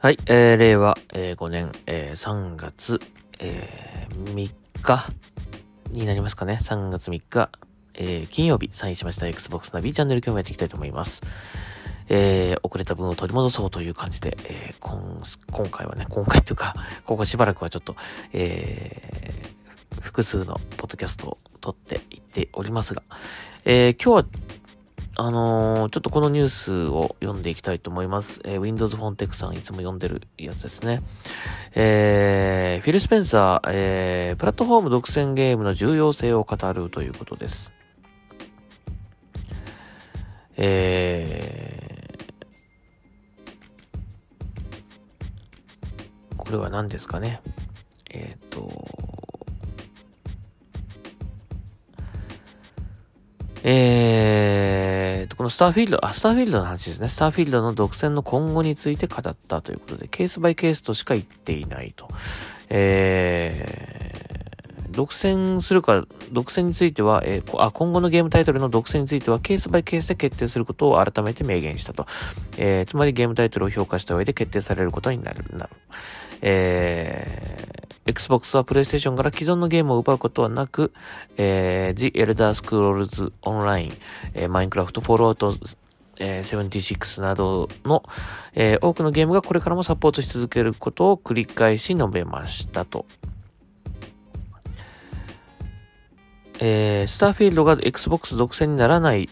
はい、えー、令和、えー、5年、えー、3月、えー、3日になりますかね。3月3日、えー、金曜日、サインしました Xbox ナビチャンネル今日もやっていきたいと思います。えー、遅れた分を取り戻そうという感じで、えー、今今回はね、今回というか、ここしばらくはちょっと、えー、複数のポッドキャストを撮っていっておりますが、えー、今日はあのー、ちょっとこのニュースを読んでいきたいと思います。えー、Windows フォンテックさんいつも読んでるやつですね。えー、フィル・スペンサー、えー、プラットフォーム独占ゲームの重要性を語るということです。えー、これは何ですかね？えっ、ー、と、えー、のスターフィールド、あ、スターフィールドの話ですね。スターフィールドの独占の今後について語ったということで、ケースバイケースとしか言っていないと。えー、独占するか、独占については、えー、あ、今後のゲームタイトルの独占については、ケースバイケースで決定することを改めて明言したと。えー、つまりゲームタイトルを評価した上で決定されることになる。なるえー、Xbox は PlayStation から既存のゲームを奪うことはなく、えー、The Elder Scrolls Online、えー、Minecraft Fallout えー、76などの、えー、多くのゲームがこれからもサポートし続けることを繰り返し述べましたと。えー、スターフィールドが Xbox 独占にならない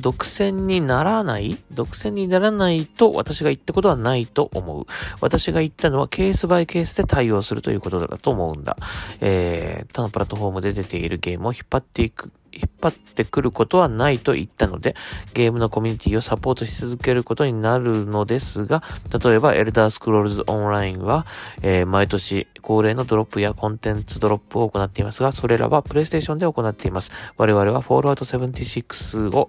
独占にならない？独占にならないと私が言ったことはないと思う。私が言ったのはケースバイケースで対応するということだと思うんだ。えー、他のプラットフォームで出ているゲームを引っ張っていく引っ張ってくることはないと言ったので、ゲームのコミュニティをサポートし続けることになるのですが、例えば、エルダースクロールズオンラインは、えー、毎年恒例のドロップやコンテンツドロップを行っていますが、それらはプレイステーションで行っています。我々は Fallout 76を、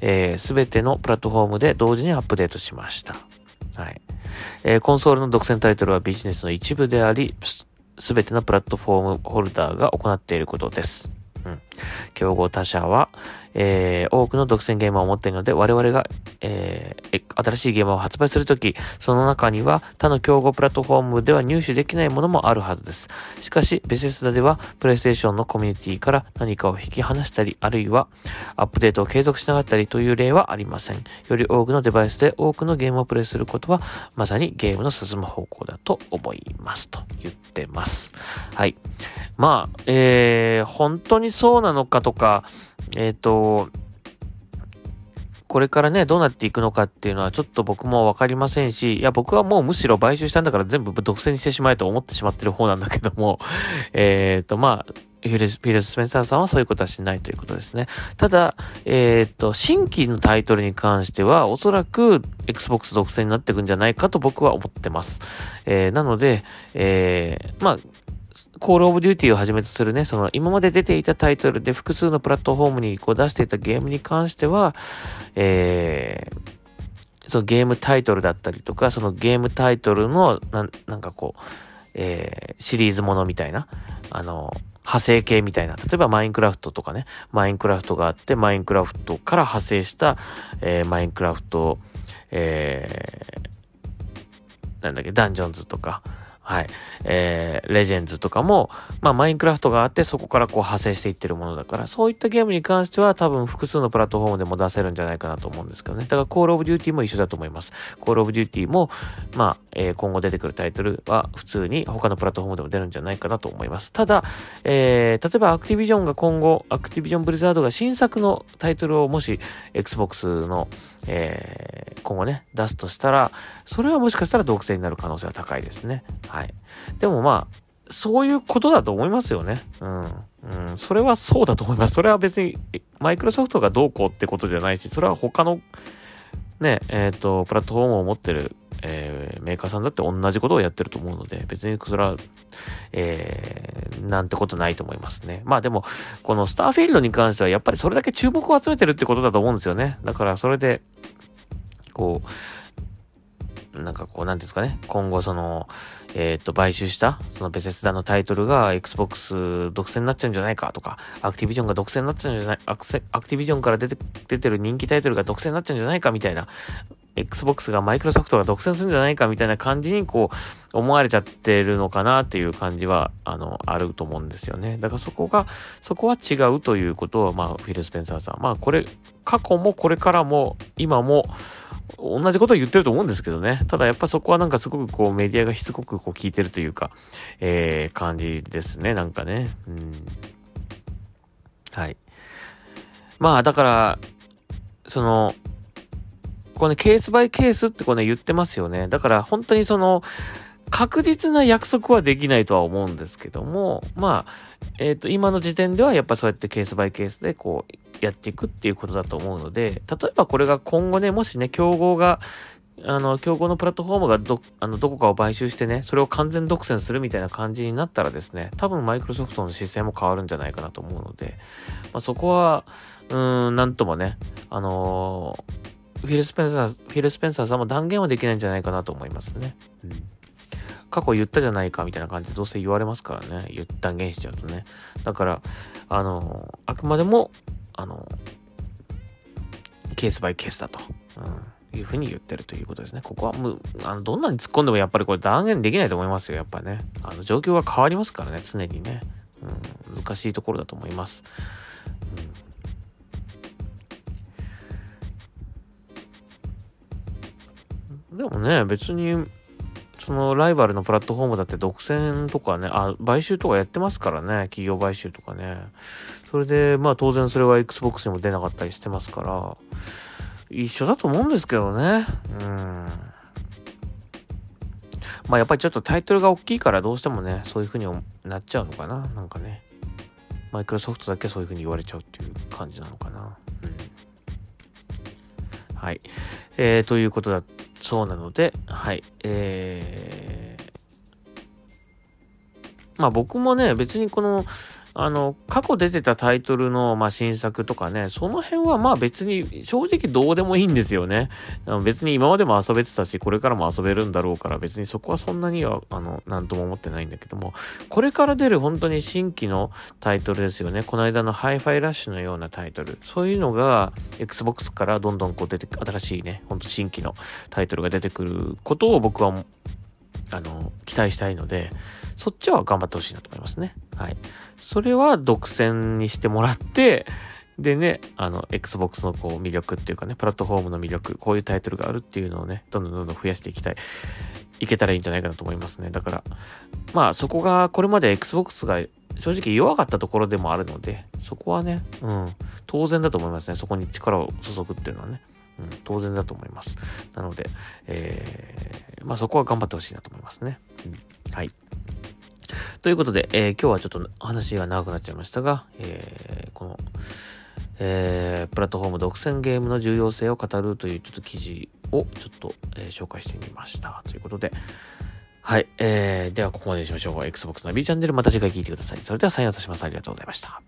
えー、全てのプラットフォームで同時にアップデートしました。はい。えー、コンソールの独占タイトルはビジネスの一部であり、すべてのプラットフォームホルダーが行っていることです。うん。競合他社は、えー、多くの独占ゲームを持っているので、我々が、えー、新しいゲームを発売するとき、その中には他の競合プラットフォームでは入手できないものもあるはずです。しかし、ベセスダでは、プレイステーションのコミュニティから何かを引き離したり、あるいは、アップデートを継続しなかったりという例はありません。より多くのデバイスで多くのゲームをプレイすることは、まさにゲームの進む方向だと思います。と言ってます。はい。まあ、えー、本当にそうなのかとか、えっ、ー、と、これからね、どうなっていくのかっていうのはちょっと僕もわかりませんし、いや、僕はもうむしろ買収したんだから全部独占してしまえと思ってしまってる方なんだけども、えっ、ー、と、まあ、フィルス・ピルス・スペンサーさんはそういうことはしないということですね。ただ、えっ、ー、と、新規のタイトルに関しては、おそらく Xbox 独占になっていくんじゃないかと僕は思ってます。えー、なので、えー、まあ、コールオブデューティーをはじめとするね、その今まで出ていたタイトルで複数のプラットフォームにこう出していたゲームに関しては、えー、そのゲームタイトルだったりとか、そのゲームタイトルの、ななんかこう、えー、シリーズものみたいな、あの、派生系みたいな、例えばマインクラフトとかね、マインクラフトがあって、マインクラフトから派生した、えー、マインクラフト、えー、なんだっけ、ダンジョンズとか、はい。えー、レジェンズとかも、まあ、マインクラフトがあって、そこからこう派生していってるものだから、そういったゲームに関しては多分複数のプラットフォームでも出せるんじゃないかなと思うんですけどね。だから、コールオブデューティーも一緒だと思います。コールオブデューティーも、まあ、えー、今後出てくるタイトルは普通に他のプラットフォームでも出るんじゃないかなと思います。ただ、えー、例えばアクティビジョンが今後、アクティビジョンブリザードが新作のタイトルをもし、Xbox の、えー、今後ね、出すとしたら、それはもしかしたら独占になる可能性は高いですね。はいはい。でもまあ、そういうことだと思いますよね。うん。うん。それはそうだと思います。それは別に、マイクロソフトがどうこうってことじゃないし、それは他の、ね、えっ、ー、と、プラットフォームを持ってる、えー、メーカーさんだって同じことをやってると思うので、別にそれは、えー、なんてことないと思いますね。まあでも、このスターフィールドに関しては、やっぱりそれだけ注目を集めてるってことだと思うんですよね。だから、それで、こう、なんかこう、なんですかね、今後その、えっ、と、買収した、そのベセスダのタイトルが Xbox 独占になっちゃうんじゃないかとか、アクティビジョンが独占になっちゃうんじゃない、アクセアクティビジョンから出て、出てる人気タイトルが独占になっちゃうんじゃないかみたいな、Xbox がマイクロソフトが独占するんじゃないかみたいな感じにこう思われちゃってるのかなっていう感じは、あの、あると思うんですよね。だからそこが、そこは違うということを、まあ、フィル・スペンサーさん。まあ、これ、過去もこれからも今も同じことを言ってると思うんですけどね。ただやっぱそこはなんかすごくこうメディアがしつこくこう聞いてるというか、えー、感じですね。なんかね。うん。はい。まあだから、その、これね、ケースバイケースってこうね、言ってますよね。だから本当にその、確実な約束はできないとは思うんですけども、まあ、えっ、ー、と、今の時点ではやっぱそうやってケースバイケースでこう、やっていくっていうことだと思うので、例えばこれが今後ね、もしね、競合が、あの、競合のプラットフォームがど、あの、どこかを買収してね、それを完全独占するみたいな感じになったらですね、多分マイクロソフトの姿勢も変わるんじゃないかなと思うので、まあ、そこは、うーん、なんともね、あのー、フィル・スペンサー、フィル・スペンサーさんも断言はできないんじゃないかなと思いますね。うん。過去言ったじゃないかみたいな感じでどうせ言われますからね。言断言しちゃうとね。だから、あの、あくまでも、あの、ケースバイケースだと。うんいうふうに言ってるということですね。ここはもう、あの、どんなに突っ込んでもやっぱりこれ断言できないと思いますよ。やっぱね。あの、状況が変わりますからね、常にね。うん、難しいところだと思います。うん、でもね、別に、そのライバルのプラットフォームだって独占とかね、あ、買収とかやってますからね、企業買収とかね。それで、まあ当然それは Xbox にも出なかったりしてますから、一緒だと思うんですけどね。うん。まあやっぱりちょっとタイトルが大きいからどうしてもね、そういう風になっちゃうのかな。なんかね。マイクロソフトだけそういう風に言われちゃうっていう感じなのかな。はい。えー、ということだ、そうなので、はい。えー、まあ僕もね、別にこの、あの、過去出てたタイトルの、まあ、新作とかね、その辺はまあ別に正直どうでもいいんですよね。別に今までも遊べてたし、これからも遊べるんだろうから別にそこはそんなには、あの、なんとも思ってないんだけども、これから出る本当に新規のタイトルですよね。この間のハイファイラッシュのようなタイトル。そういうのが Xbox からどんどんこう出て、新しいね、ほんと新規のタイトルが出てくることを僕は、あの、期待したいので、そっちは頑張ってほしいなと思いますね。はい。それは独占にしてもらって、でね、あの、Xbox のこう魅力っていうかね、プラットフォームの魅力、こういうタイトルがあるっていうのをね、どんどんどんどん増やしていきたい。いけたらいいんじゃないかなと思いますね。だから、まあそこがこれまで Xbox が正直弱かったところでもあるので、そこはね、うん、当然だと思いますね。そこに力を注ぐっていうのはね。うん、当然だと思います。なので、えー、まあそこは頑張ってほしいなと思いますね。うん、はい。ということで、えー、今日はちょっと話が長くなっちゃいましたが、えー、この、えー、プラットフォーム独占ゲームの重要性を語るというちょっと記事をちょっと、え、紹介してみました。ということで、はい。えー、ではここまでにしましょう。Xbox ナビチャンネルまた次回聞いてください。それではサインアウトします。ありがとうございました。